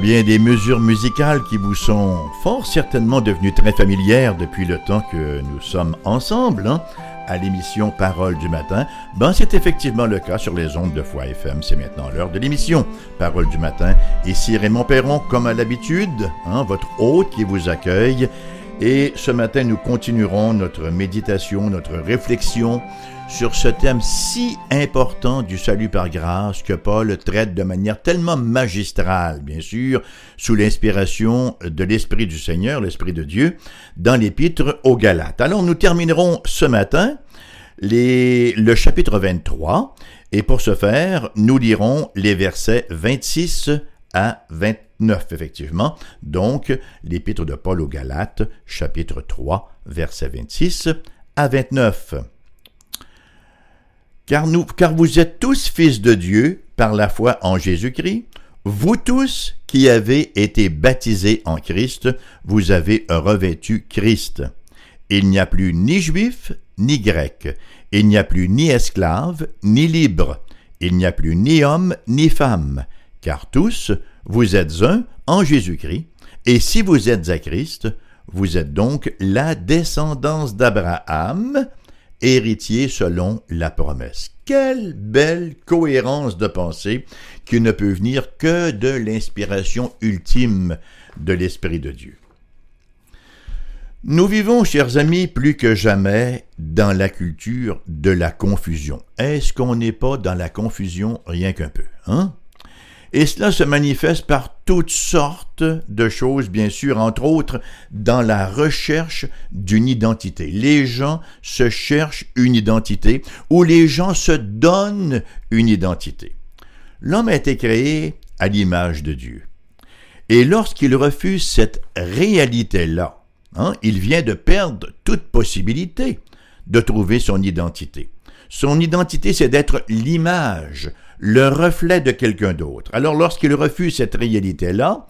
Bien des mesures musicales qui vous sont fort certainement devenues très familières depuis le temps que nous sommes ensemble hein, à l'émission Parole du matin. Ben, c'est effectivement le cas sur les ondes de Foi FM. C'est maintenant l'heure de l'émission Parole du matin. Ici Raymond Perron, comme à l'habitude, hein, votre hôte qui vous accueille. Et ce matin, nous continuerons notre méditation, notre réflexion sur ce thème si important du salut par grâce que Paul traite de manière tellement magistrale, bien sûr, sous l'inspiration de l'Esprit du Seigneur, l'Esprit de Dieu, dans l'Épître aux Galates. Alors nous terminerons ce matin le chapitre 23, et pour ce faire, nous lirons les versets 26 à 29, effectivement. Donc, l'Épître de Paul aux Galates, chapitre 3, versets 26 à 29. Car, nous, car vous êtes tous fils de Dieu par la foi en Jésus-Christ, vous tous qui avez été baptisés en Christ, vous avez revêtu Christ. Il n'y a plus ni juif ni grec, il n'y a plus ni esclave ni libre, il n'y a plus ni homme ni femme, car tous, vous êtes un en Jésus-Christ, et si vous êtes à Christ, vous êtes donc la descendance d'Abraham, héritier selon la promesse. Quelle belle cohérence de pensée qui ne peut venir que de l'inspiration ultime de l'Esprit de Dieu. Nous vivons, chers amis, plus que jamais dans la culture de la confusion. Est-ce qu'on n'est pas dans la confusion rien qu'un peu, hein? Et cela se manifeste par toutes sortes de choses, bien sûr, entre autres dans la recherche d'une identité. Les gens se cherchent une identité ou les gens se donnent une identité. L'homme a été créé à l'image de Dieu. Et lorsqu'il refuse cette réalité-là, hein, il vient de perdre toute possibilité de trouver son identité. Son identité, c'est d'être l'image, le reflet de quelqu'un d'autre. Alors lorsqu'il refuse cette réalité-là,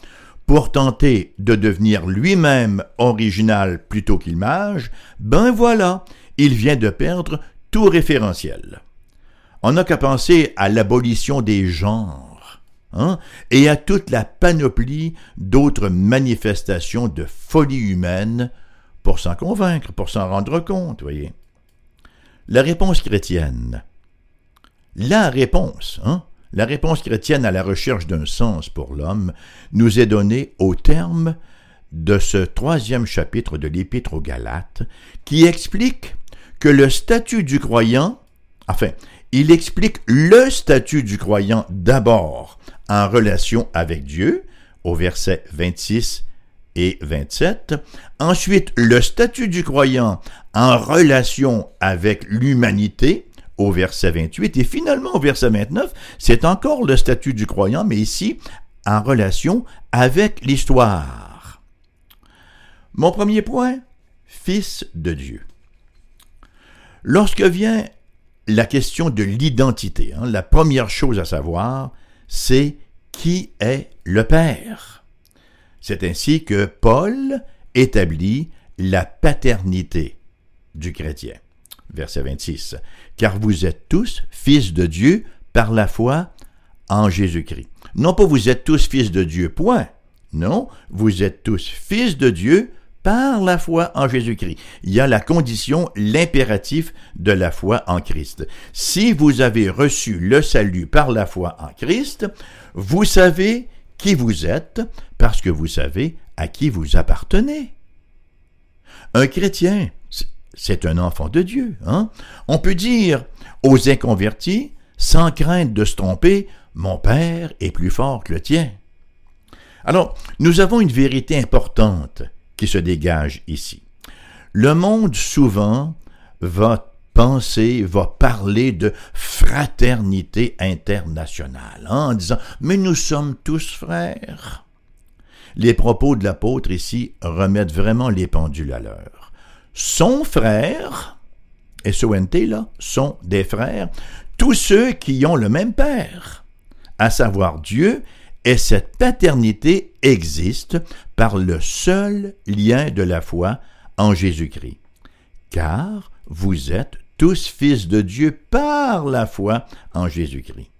pour tenter de devenir lui-même original plutôt qu'image, ben voilà, il vient de perdre tout référentiel. On n'a qu'à penser à l'abolition des genres, hein, et à toute la panoplie d'autres manifestations de folie humaine pour s'en convaincre, pour s'en rendre compte, voyez. La réponse chrétienne, la réponse, hein, la réponse chrétienne à la recherche d'un sens pour l'homme nous est donnée au terme de ce troisième chapitre de l'Épître aux Galates, qui explique que le statut du croyant, enfin, il explique le statut du croyant d'abord en relation avec Dieu, au verset 26 et 27, ensuite le statut du croyant en relation avec l'humanité, au verset 28, et finalement au verset 29, c'est encore le statut du croyant, mais ici en relation avec l'histoire. Mon premier point, fils de Dieu. Lorsque vient la question de l'identité, hein, la première chose à savoir, c'est qui est le Père. C'est ainsi que Paul établit la paternité du chrétien verset 26. Car vous êtes tous fils de Dieu par la foi en Jésus-Christ. Non pas vous êtes tous fils de Dieu, point. Non, vous êtes tous fils de Dieu par la foi en Jésus-Christ. Il y a la condition, l'impératif de la foi en Christ. Si vous avez reçu le salut par la foi en Christ, vous savez qui vous êtes parce que vous savez à qui vous appartenez. Un chrétien, c'est un enfant de Dieu. Hein? On peut dire aux inconvertis, sans crainte de se tromper, mon Père est plus fort que le tien. Alors, nous avons une vérité importante qui se dégage ici. Le monde souvent va penser, va parler de fraternité internationale, hein, en disant Mais nous sommes tous frères. Les propos de l'apôtre ici remettent vraiment les pendules à l'heure son frère, S-O-N-T là, sont des frères, tous ceux qui ont le même père, à savoir Dieu, et cette paternité existe par le seul lien de la foi en Jésus-Christ. Car vous êtes tous fils de Dieu par la foi en Jésus-Christ.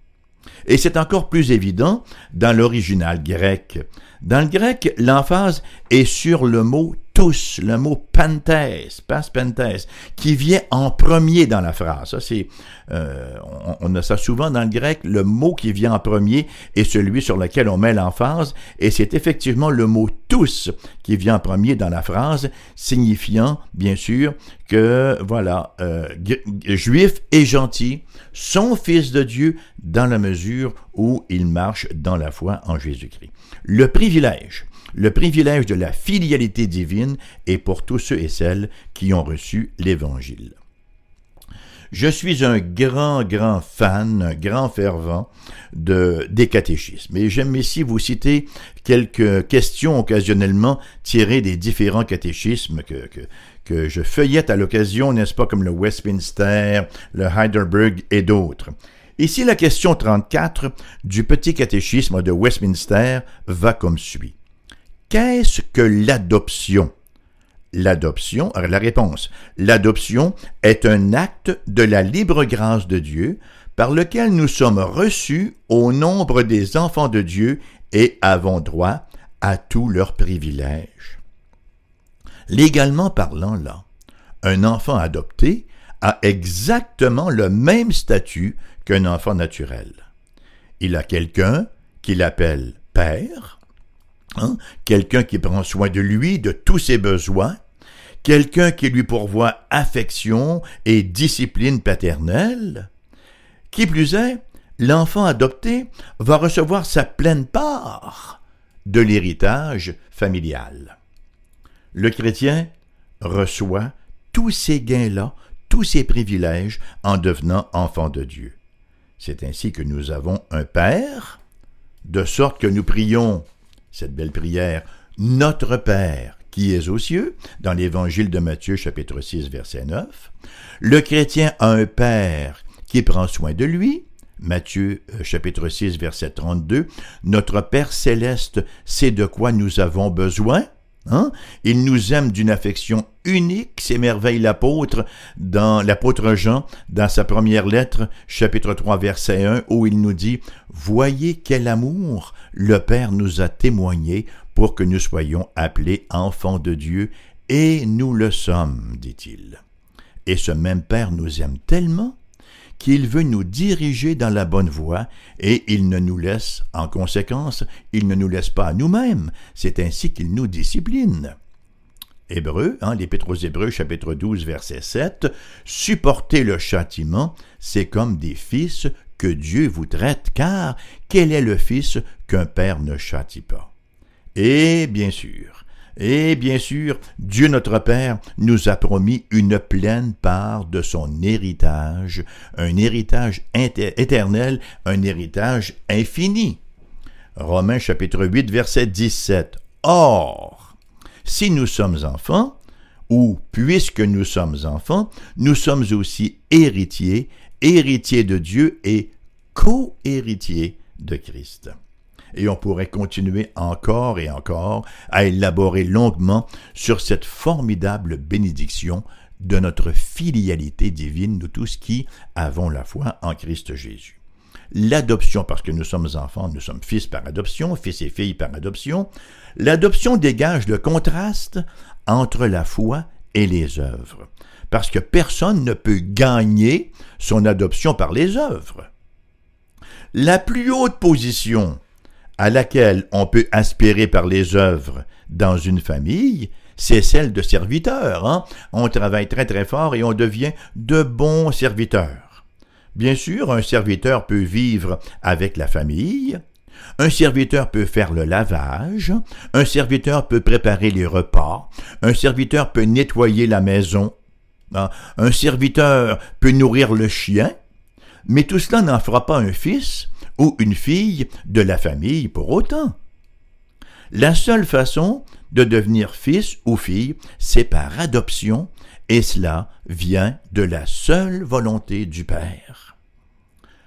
Et c'est encore plus évident dans l'original grec. Dans le grec, l'emphase est sur le mot tous, le mot panthèse, pas panthèse, qui vient en premier dans la phrase. Ça, c'est, euh, on, a ça souvent dans le grec, le mot qui vient en premier est celui sur lequel on met l'emphase, et c'est effectivement le mot tous qui vient en premier dans la phrase, signifiant, bien sûr, que, voilà, euh, juif et gentil sont fils de Dieu dans la mesure où ils marchent dans la foi en Jésus-Christ. Le privilège le privilège de la filialité divine est pour tous ceux et celles qui ont reçu l'Évangile. Je suis un grand, grand fan, un grand fervent de, des catéchismes. Et j'aime ici vous citer quelques questions occasionnellement tirées des différents catéchismes que, je feuillette à l'occasion, n'est-ce pas, comme le Westminster, le Heidelberg et d'autres. Ici, la question 34 du petit catéchisme de Westminster va comme suit. Qu'est-ce que l'adoption? L'adoption, la réponse, l'adoption est un acte de la libre grâce de Dieu par lequel nous sommes reçus au nombre des enfants de Dieu et avons droit à tous leurs privilèges. Légalement parlant, là, un enfant adopté a exactement le même statut qu'un enfant naturel. Il a quelqu'un qu'il appelle père, Hein? quelqu'un qui prend soin de lui, de tous ses besoins, quelqu'un qui lui pourvoit affection et discipline paternelle. Qui plus est, l'enfant adopté va recevoir sa pleine part de l'héritage familial. Le chrétien reçoit tous ces gains-là, tous ces privilèges en devenant enfant de Dieu. C'est ainsi que nous avons un Père, de sorte que nous prions cette belle prière, Notre Père qui es aux cieux, dans l'évangile de Matthieu chapitre 6 verset 9. Le chrétien a un Père qui prend soin de lui, Matthieu euh, chapitre 6 verset 32, Notre Père céleste sait de quoi nous avons besoin. Hein? Il nous aime d'une affection unique, s'émerveille l'apôtre dans l'apôtre Jean dans sa première lettre, chapitre 3 verset 1 où il nous dit Voyez quel amour le Père nous a témoigné pour que nous soyons appelés enfants de Dieu et nous le sommes, dit-il. Et ce même Père nous aime tellement qu'il veut nous diriger dans la bonne voie, et il ne nous laisse, en conséquence, il ne nous laisse pas à nous-mêmes, c'est ainsi qu'il nous discipline. Hébreu, hein, l'Épître Hébreux, chapitre 12, verset 7, supporter le châtiment, c'est comme des fils que Dieu vous traite, car quel est le fils qu'un père ne châtie pas? Et bien sûr, et bien sûr, Dieu notre Père nous a promis une pleine part de son héritage, un héritage éternel, un héritage infini. Romains chapitre 8 verset 17. Or, si nous sommes enfants, ou puisque nous sommes enfants, nous sommes aussi héritiers, héritiers de Dieu et co-héritiers de Christ et on pourrait continuer encore et encore à élaborer longuement sur cette formidable bénédiction de notre filialité divine, nous tous qui avons la foi en Christ Jésus. L'adoption, parce que nous sommes enfants, nous sommes fils par adoption, fils et filles par adoption, l'adoption dégage le contraste entre la foi et les œuvres, parce que personne ne peut gagner son adoption par les œuvres. La plus haute position à laquelle on peut aspirer par les œuvres dans une famille, c'est celle de serviteur. Hein? On travaille très très fort et on devient de bons serviteurs. Bien sûr, un serviteur peut vivre avec la famille, un serviteur peut faire le lavage, un serviteur peut préparer les repas, un serviteur peut nettoyer la maison, hein? un serviteur peut nourrir le chien, mais tout cela n'en fera pas un fils ou une fille de la famille pour autant. La seule façon de devenir fils ou fille, c'est par adoption, et cela vient de la seule volonté du Père.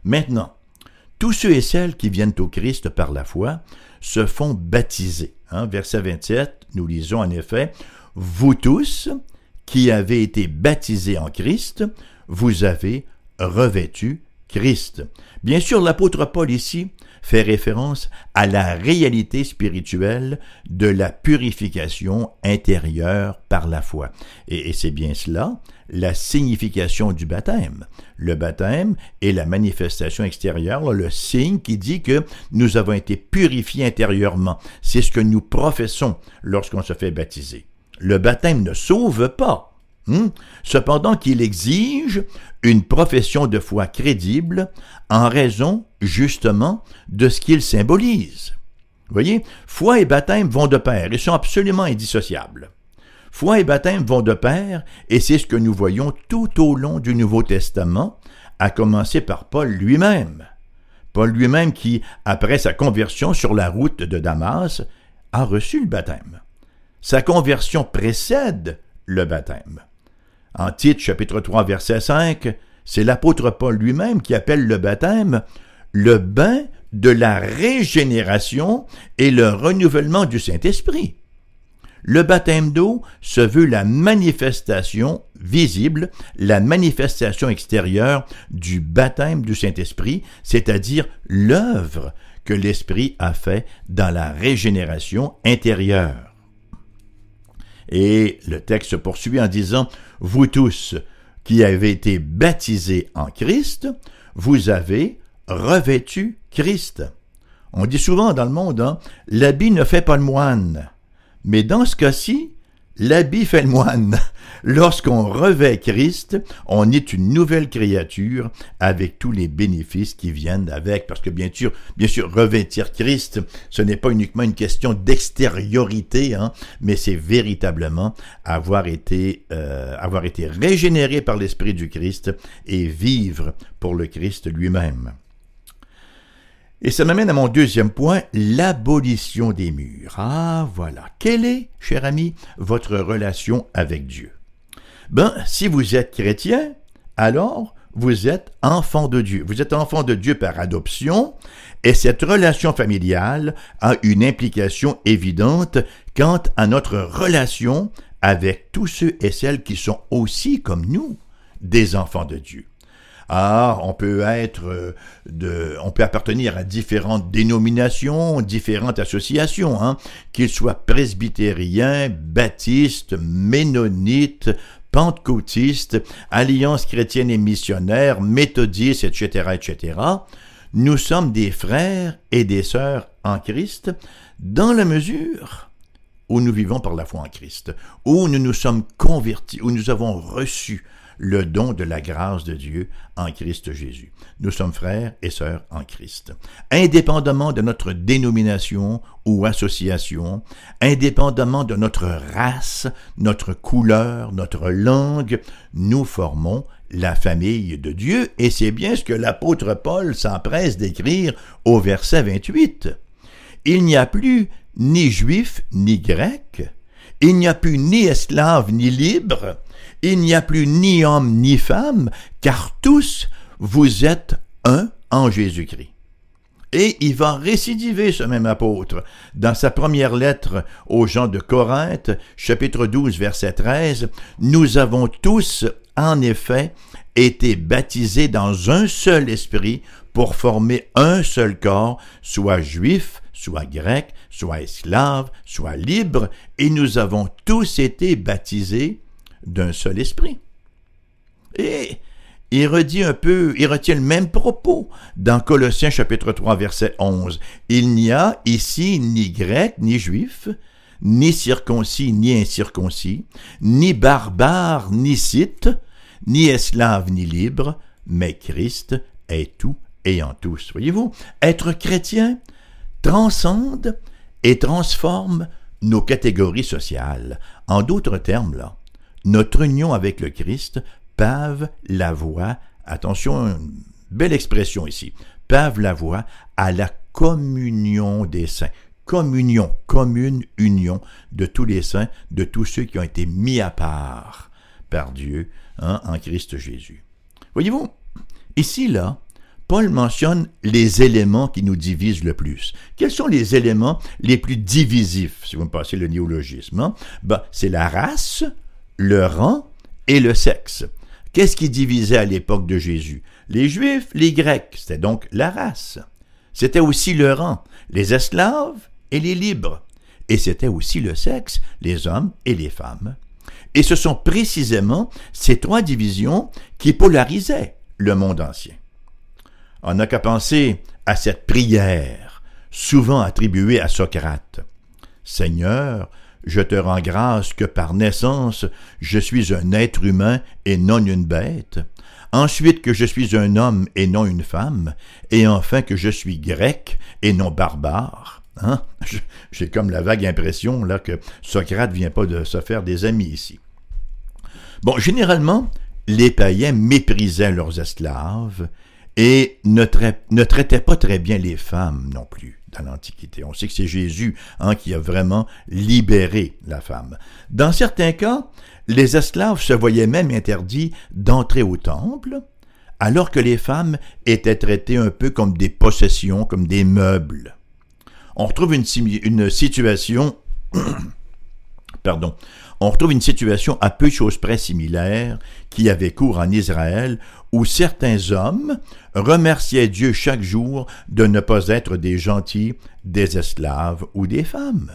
Maintenant, tous ceux et celles qui viennent au Christ par la foi se font baptiser. Hein, verset 27, nous lisons en effet, Vous tous qui avez été baptisés en Christ, vous avez revêtu Christ. Bien sûr, l'apôtre Paul ici fait référence à la réalité spirituelle de la purification intérieure par la foi. Et, c'est bien cela, la signification du baptême. Le baptême est la manifestation extérieure, le signe qui dit que nous avons été purifiés intérieurement. C'est ce que nous professons lorsqu'on se fait baptiser. Le baptême ne sauve pas? Cependant qu'il exige une profession de foi crédible en raison justement de ce qu'il symbolise. Voyez, foi et baptême vont de pair et sont absolument indissociables. Foi et baptême vont de pair et c'est ce que nous voyons tout au long du Nouveau Testament, à commencer par Paul lui-même. Paul lui-même qui, après sa conversion sur la route de Damas, a reçu le baptême. Sa conversion précède le baptême. En Tite chapitre 3 verset 5, c'est l'apôtre Paul lui-même qui appelle le baptême le bain de la régénération et le renouvellement du Saint-Esprit. Le baptême d'eau se veut la manifestation visible, la manifestation extérieure du baptême du Saint-Esprit, c'est-à-dire l'œuvre que l'Esprit a fait dans la régénération intérieure. Et le texte se poursuit en disant, Vous tous qui avez été baptisés en Christ, vous avez revêtu Christ. On dit souvent dans le monde, hein, l'habit ne fait pas le moine. Mais dans ce cas-ci, L'habit fait le moine. Lorsqu'on revêt Christ, on est une nouvelle créature avec tous les bénéfices qui viennent avec. Parce que bien sûr, bien sûr, revêtir Christ, ce n'est pas uniquement une question d'extériorité, hein, mais c'est véritablement avoir été, euh, avoir été régénéré par l'Esprit du Christ et vivre pour le Christ lui-même. Et ça m'amène à mon deuxième point, l'abolition des murs. Ah voilà. Quelle est, cher ami, votre relation avec Dieu? Ben, si vous êtes chrétien, alors vous êtes enfant de Dieu. Vous êtes enfant de Dieu par adoption, et cette relation familiale a une implication évidente quant à notre relation avec tous ceux et celles qui sont aussi, comme nous, des enfants de Dieu. Ah, on peut être euh, de, on peut appartenir à différentes dénominations, différentes associations, hein, qu'ils soient presbytériens, baptistes, ménonites, pentecôtistes, alliances chrétiennes et missionnaires, méthodistes, etc., etc. Nous sommes des frères et des sœurs en Christ dans la mesure où nous vivons par la foi en Christ, où nous nous sommes convertis, où nous avons reçu le don de la grâce de Dieu en Christ Jésus. Nous sommes frères et sœurs en Christ. Indépendamment de notre dénomination ou association, indépendamment de notre race, notre couleur, notre langue, nous formons la famille de Dieu, et c'est bien ce que l'apôtre Paul s'empresse d'écrire au verset 28. Il n'y a plus ni juif ni grec, il n'y a plus ni esclave ni libre, il n'y a plus ni homme ni femme, car tous vous êtes un en Jésus-Christ. Et il va récidiver ce même apôtre dans sa première lettre aux gens de Corinthe, chapitre 12, verset 13, Nous avons tous, en effet, été baptisés dans un seul esprit pour former un seul corps, soit juif, soit grec, soit esclave, soit libre, et nous avons tous été baptisés d'un seul esprit. Et il redit un peu, il retient le même propos dans Colossiens chapitre 3 verset 11. Il n'y a ici ni grec ni juif, ni circoncis ni incirconcis, ni barbare ni scythe, ni esclave ni libre, mais Christ est tout et en tous. Voyez-vous, être chrétien transcende et transforme nos catégories sociales. En d'autres termes, là, notre union avec le Christ pave la voie, attention, belle expression ici, pave la voie à la communion des saints. Communion, commune union de tous les saints, de tous ceux qui ont été mis à part par Dieu hein, en Christ Jésus. Voyez-vous, ici, là, Paul mentionne les éléments qui nous divisent le plus. Quels sont les éléments les plus divisifs, si vous me passez le néologisme? Hein? Ben, c'est la race, le rang et le sexe. Qu'est-ce qui divisait à l'époque de Jésus? Les Juifs, les Grecs, c'était donc la race. C'était aussi le rang, les esclaves et les libres. Et c'était aussi le sexe, les hommes et les femmes. Et ce sont précisément ces trois divisions qui polarisaient le monde ancien. On n'a qu'à penser à cette prière, souvent attribuée à Socrate. Seigneur, je te rends grâce que par naissance je suis un être humain et non une bête, ensuite que je suis un homme et non une femme, et enfin que je suis grec et non barbare. Hein? J'ai comme la vague impression là que Socrate vient pas de se faire des amis ici. Bon, généralement, les païens méprisaient leurs esclaves et ne, traitaient pas très bien les femmes non plus dans l'Antiquité. On sait que c'est Jésus hein, qui a vraiment libéré la femme. Dans certains cas, les esclaves se voyaient même interdits d'entrer au temple, alors que les femmes étaient traitées un peu comme des possessions, comme des meubles. On retrouve une, une situation pardon, on retrouve une situation à peu de choses près similaire qui avait cours en Israël, où certains hommes remerciaient Dieu chaque jour de ne pas être des gentils, des esclaves ou des femmes.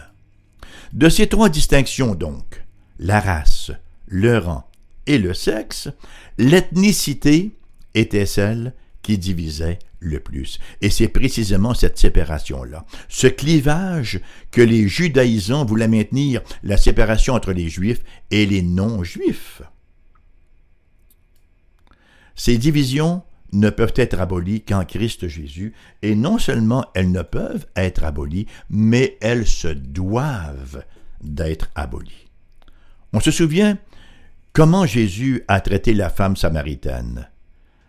De ces trois distinctions donc, la race, le rang et le sexe, l'ethnicité était celle qui divisait le plus. Et c'est précisément cette séparation-là, ce clivage que les judaïsants voulaient maintenir, la séparation entre les juifs et les non-juifs. Ces divisions ne peuvent être abolies qu'en Christ Jésus, et non seulement elles ne peuvent être abolies, mais elles se doivent d'être abolies. On se souvient comment Jésus a traité la femme samaritaine.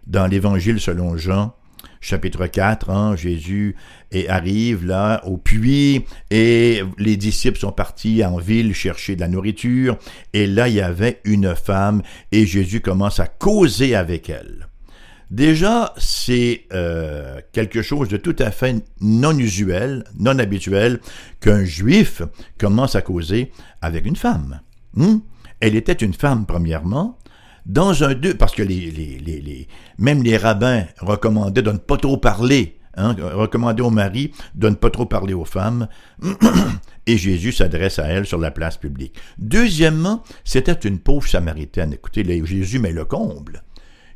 Dans l'Évangile selon Jean, chapitre 4, hein, Jésus arrive là au puits et les disciples sont partis en ville chercher de la nourriture et là il y avait une femme et Jésus commence à causer avec elle. Déjà, c'est euh, quelque chose de tout à fait non usuel, non habituel, qu'un juif commence à causer avec une femme. Hmm? Elle était une femme, premièrement, dans un deux, parce que les, les, les, même les rabbins recommandaient de ne pas trop parler, hein, recommandaient aux maris de ne pas trop parler aux femmes, et Jésus s'adresse à elle sur la place publique. Deuxièmement, c'était une pauvre samaritaine. Écoutez, Jésus met le comble.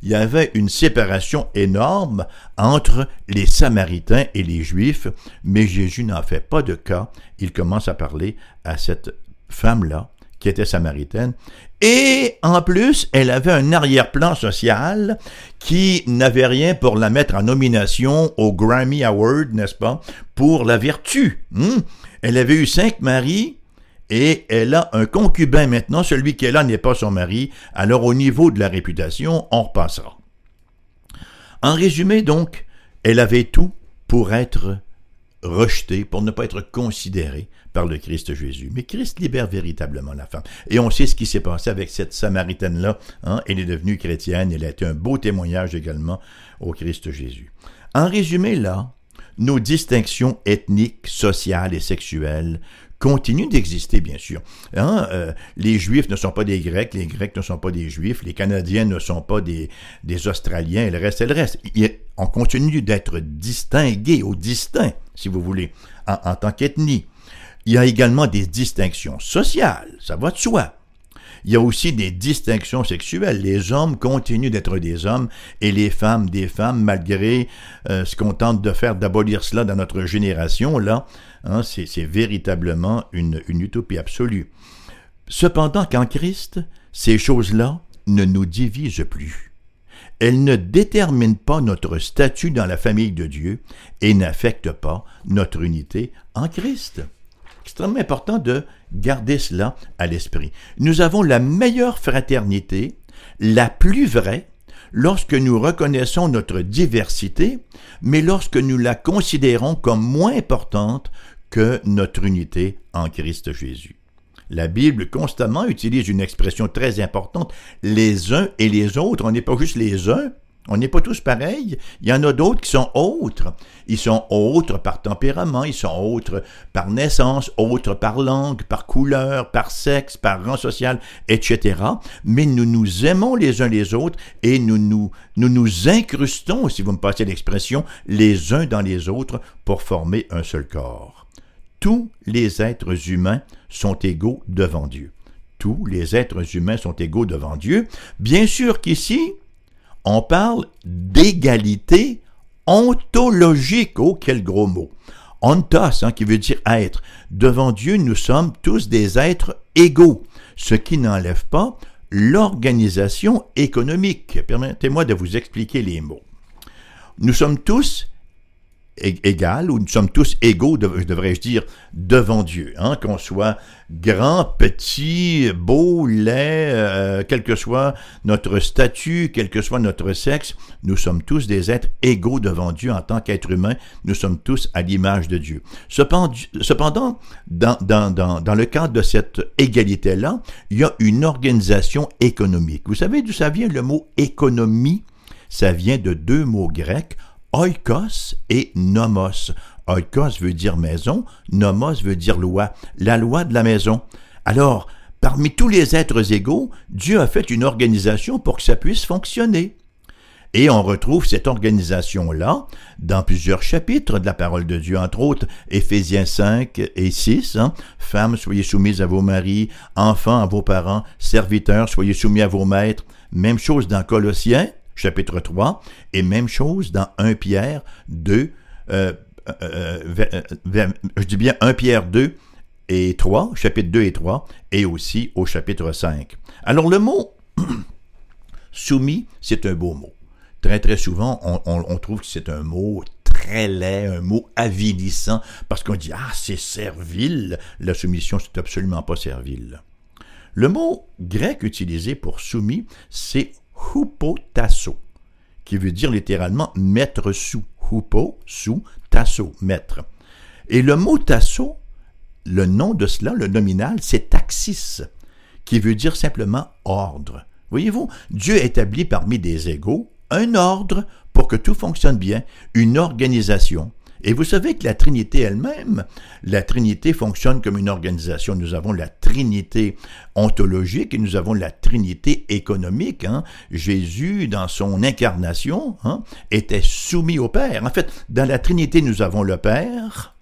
Il y avait une séparation énorme entre les Samaritains et les Juifs, mais Jésus n'en fait pas de cas. Il commence à parler à cette femme-là, qui était samaritaine, et en plus, elle avait un arrière-plan social qui n'avait rien pour la mettre en nomination au Grammy Award, n'est-ce pas, pour la vertu. Hmm? Elle avait eu cinq maris et elle a un concubin maintenant, celui est là n'est pas son mari, alors au niveau de la réputation, on repassera. En résumé donc, elle avait tout pour être rejetée, pour ne pas être considérée par le Christ Jésus. Mais Christ libère véritablement la femme. Et on sait ce qui s'est passé avec cette Samaritaine-là. Hein? Elle est devenue chrétienne. Elle a été un beau témoignage également au Christ Jésus. En résumé, là, nos distinctions ethniques, sociales et sexuelles continuent d'exister, bien sûr. Hein? Euh, les Juifs ne sont pas des Grecs, les Grecs ne sont pas des Juifs, les Canadiens ne sont pas des, Australiens, et le reste, et le reste. on continue d'être distingués, ou distincts, si vous voulez, en tant qu'ethnie. Il y a également des distinctions sociales, ça va de soi. Il y a aussi des distinctions sexuelles. Les hommes continuent d'être des hommes et les femmes des femmes, malgré euh, ce qu'on tente de faire, d'abolir cela dans notre génération, là, hein, c'est véritablement une, une utopie absolue. Cependant qu'en Christ, ces choses-là ne nous divisent plus. Elles ne déterminent pas notre statut dans la famille de Dieu et n'affectent pas notre unité en Christ extrêmement important de garder cela à l'esprit. Nous avons la meilleure fraternité, la plus vraie, lorsque nous reconnaissons notre diversité, mais lorsque nous la considérons comme moins importante que notre unité en Christ Jésus. La Bible constamment utilise une expression très importante, les uns et les autres. On n'est pas juste les uns, On n'est pas tous pareils. Il y en a d'autres qui sont autres. Ils sont autres par tempérament, ils sont autres par naissance, autres par langue, par couleur, par sexe, par rang social, etc. Mais nous nous aimons les uns les autres et nous nous, nous, nous incrustons, si vous me passez l'expression, les uns dans les autres pour former un seul corps. Tous les êtres humains sont égaux devant Dieu. Tous les êtres humains sont égaux devant Dieu. Bien sûr qu'ici, on parle d'égalité ontologique. Oh, quel gros mot. Ontos, hein, qui veut dire être. Devant Dieu, nous sommes tous des êtres égaux, ce qui n'enlève pas l'organisation économique. Permettez-moi de vous expliquer les mots. Nous sommes tous égal, ou nous sommes tous égaux, devrais-je dire, devant Dieu, hein, qu'on soit grand, petit, beau, laid, euh, quel que soit notre statut, quel que soit notre sexe, nous sommes tous des êtres égaux devant Dieu en tant qu'êtres humains, nous sommes tous à l'image de Dieu. Cependant, cependant dans, dans, dans, dans le cadre de cette égalité-là, il y a une organisation économique. Vous savez d'où ça vient le mot économie? Ça vient de deux mots grecs, oikos et nomos. Oikos veut dire maison, nomos veut dire loi, la loi de la maison. Alors, parmi tous les êtres égaux, Dieu a fait une organisation pour que ça puisse fonctionner. Et on retrouve cette organisation-là dans plusieurs chapitres de la parole de Dieu, entre autres Éphésiens 5 et 6. Hein. Femmes, soyez soumises à vos maris, enfants à vos parents, serviteurs, soyez soumis à vos maîtres. Même chose dans Colossiens chapitre 3, et même chose dans 1 Pierre 2, euh, euh, euh, je dis bien 1 Pierre 2 et 3, chapitre 2 et 3, et aussi au chapitre 5. Alors le mot soumis, c'est un beau mot. Très très souvent, on, trouve que c'est un mot très laid, un mot avilissant, parce qu'on dit Ah, c'est servile. La soumission, c'est absolument pas servile. Le mot grec utilisé pour soumis, c'est hupotasso, qui veut dire littéralement mettre sous. Hupo, sous, tasso, mettre. Et le mot tasso, le nom de cela, le nominal, c'est taxis, qui veut dire simplement ordre. Voyez-vous, Dieu établit parmi des égaux un ordre pour que tout fonctionne bien, une organisation. Et vous savez que la Trinité elle-même, la Trinité fonctionne comme une organisation. Nous avons la Trinité ontologique et nous avons la Trinité économique. Hein. Jésus, dans son incarnation, hein, était soumis au Père. En fait, dans la Trinité, nous avons le Père,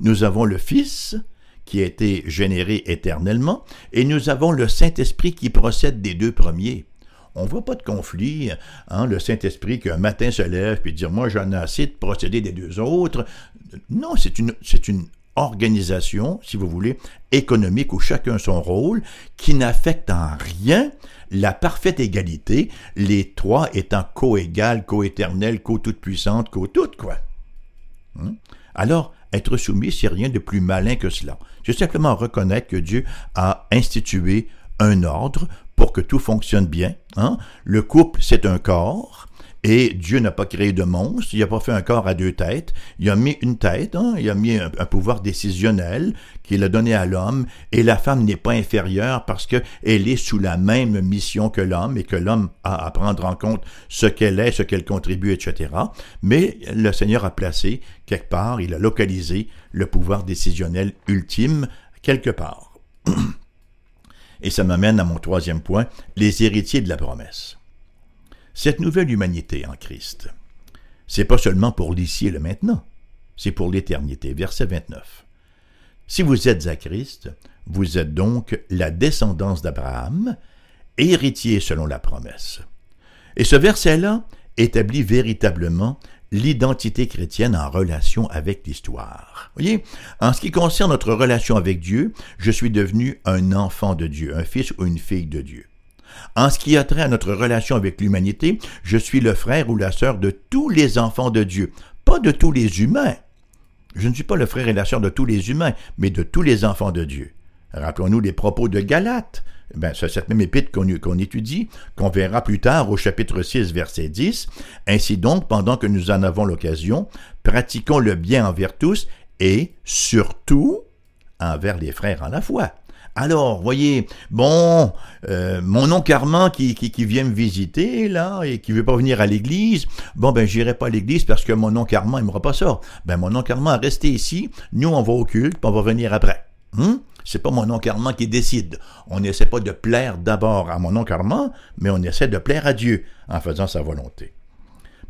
nous avons le Fils, qui a été généré éternellement, et nous avons le Saint-Esprit qui procède des deux premiers on ne voit pas de conflit. Hein, le Saint-Esprit qu'un matin se lève et dire Moi, j'en ai assez de procéder des deux autres. Non, c'est une, c'est une organisation, si vous voulez, économique où chacun son rôle, qui n'affecte en rien la parfaite égalité, les trois étant co-égales, co-éternelles, co-toutes-puissantes, co-toutes, quoi. Hein? Alors, être soumis, c'est rien de plus malin que cela. C'est simplement reconnaître que Dieu a institué un ordre pour que tout fonctionne bien. Hein? Le couple, c'est un corps. Et Dieu n'a pas créé de monstre, il n'a pas fait un corps à deux têtes, il a mis une tête, hein? il a mis un, pouvoir décisionnel qu'il a donné à l'homme, et la femme n'est pas inférieure parce qu'elle est sous la même mission que l'homme et que l'homme a à prendre en compte ce qu'elle est, ce qu'elle contribue, etc. Mais le Seigneur a placé quelque part, il a localisé le pouvoir décisionnel ultime quelque part. Et ça m'amène à mon troisième point, les héritiers de la promesse. Cette nouvelle humanité en Christ, c'est pas seulement pour l'ici et le maintenant, c'est pour l'éternité. Verset 29. Si vous êtes à Christ, vous êtes donc la descendance d'Abraham, héritier selon la promesse. Et ce verset-là établit véritablement l'identité chrétienne en relation avec l'histoire. Voyez, en ce qui concerne notre relation avec Dieu, je suis devenu un enfant de Dieu, un fils ou une fille de Dieu. En ce qui a trait à notre relation avec l'humanité, je suis le frère ou la sœur de tous les enfants de Dieu, pas de tous les humains. Je ne suis pas le frère et la sœur de tous les humains, mais de tous les enfants de Dieu. Rappelons-nous les propos de Galate. Ben, c'est cette même épître qu'on étudie, qu'on verra plus tard au chapitre 6, verset 10. Ainsi donc, pendant que nous en avons l'occasion, pratiquons le bien envers tous et surtout envers les frères en la foi. Alors, voyez, bon, euh, mon oncle Armand qui, vient me visiter, là, et qui veut pas venir à l'église, bon, ben, j'irai pas à l'église parce que mon oncle Armand n'aimera pas ça. Ben, mon oncle Armand, restez ici, nous, on va au culte, puis on va venir après. Hum? C'est pas mon oncle qui décide. On n'essaie pas de plaire d'abord à mon oncle mais on essaie de plaire à Dieu en faisant sa volonté.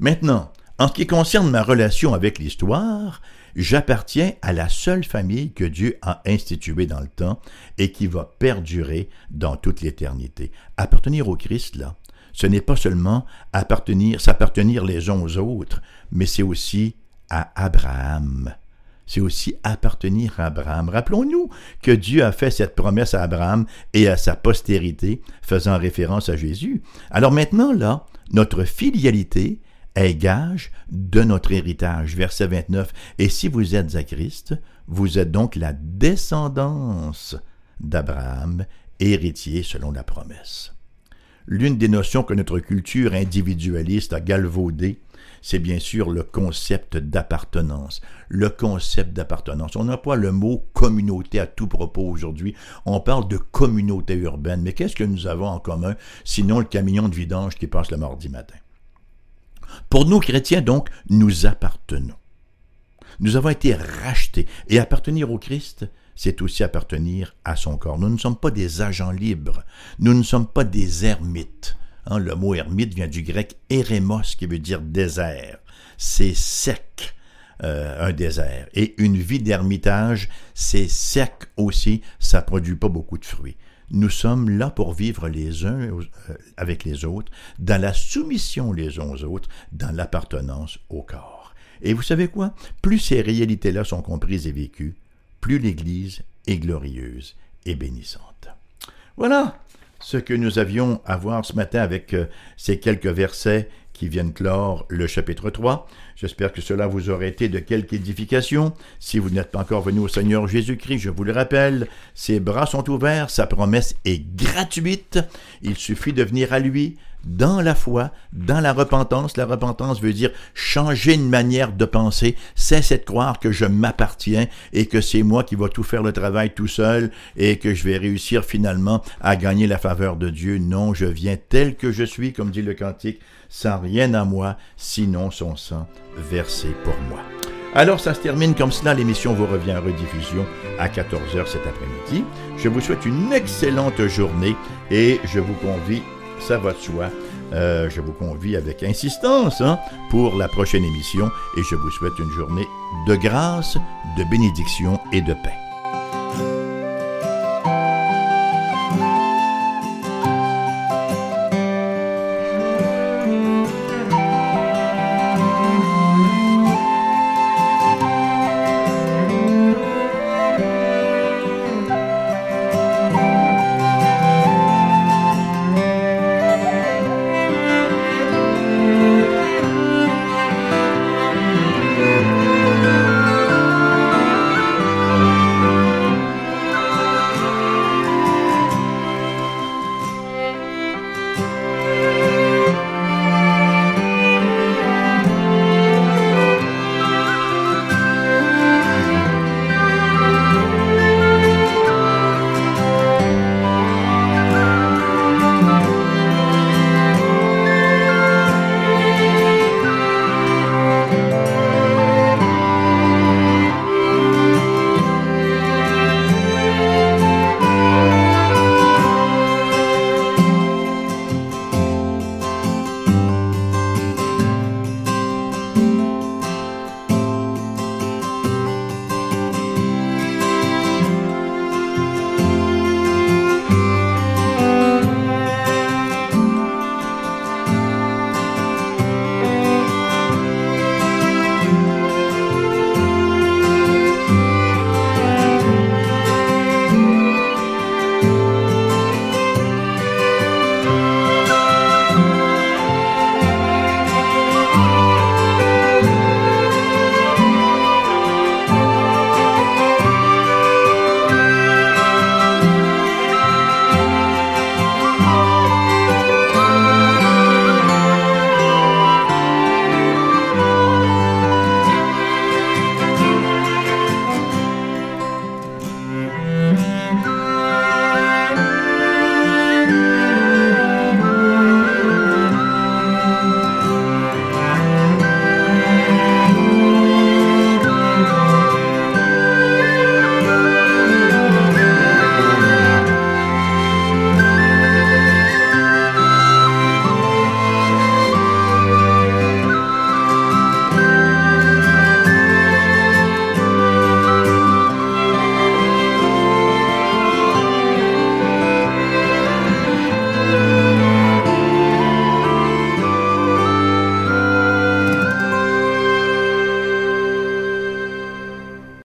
Maintenant, en ce qui concerne ma relation avec l'histoire, J'appartiens à la seule famille que Dieu a instituée dans le temps et qui va perdurer dans toute l'éternité. Appartenir au Christ, là, ce n'est pas seulement appartenir, s'appartenir les uns aux autres, mais c'est aussi à Abraham. C'est aussi appartenir à Abraham. Rappelons-nous que Dieu a fait cette promesse à Abraham et à sa postérité, faisant référence à Jésus. Alors maintenant, là, notre filialité est gage de notre héritage. Verset 29. Et si vous êtes à Christ, vous êtes donc la descendance d'Abraham, héritier selon la promesse. L'une des notions que notre culture individualiste a galvaudée, c'est bien sûr le concept d'appartenance. Le concept d'appartenance. On pas le mot communauté à tout propos aujourd'hui. On parle de communauté urbaine. Mais qu'est-ce que nous avons en commun sinon le camion de vidange qui passe le mardi matin? Pour nous chrétiens, donc, nous appartenons. Nous avons été rachetés. Et appartenir au Christ, c'est aussi appartenir à son corps. Nous ne sommes pas des agents libres. Nous ne sommes pas des ermites. Hein, le mot ermite vient du grec eremos, qui veut dire désert. C'est sec, euh, un désert. Et une vie d'ermitage, c'est sec aussi, ça produit pas beaucoup de fruits. Nous sommes là pour vivre les uns euh, avec les autres, dans la soumission les uns aux autres, dans l'appartenance au corps. Et vous savez quoi? Plus ces réalités-là sont comprises et vécues, plus l'Église est glorieuse et bénissante. Voilà ce que nous avions à voir ce matin avec euh, ces quelques versets qui viennent clore le chapitre 3. J'espère que cela vous aura été de quelque édification. Si vous n'êtes pas encore venu au Seigneur Jésus-Christ, je vous le rappelle, ses bras sont ouverts, sa promesse est gratuite. Il suffit de venir à lui dans la foi, dans la repentance. La repentance veut dire changer une manière de penser, cesser de croire que je m'appartiens et que c'est moi qui va tout faire le travail tout seul et que je vais réussir finalement à gagner la faveur de Dieu. Non, je viens tel que je suis, comme dit le cantique, sans rien à moi, sinon son sang versé pour moi. Alors ça se termine comme cela, l'émission vous revient en rediffusion à 14h cet après-midi. Je vous souhaite une excellente journée et je vous convie, ça va de soi, euh, je vous convie avec insistance hein, pour la prochaine émission et je vous souhaite une journée de grâce, de bénédiction et de paix.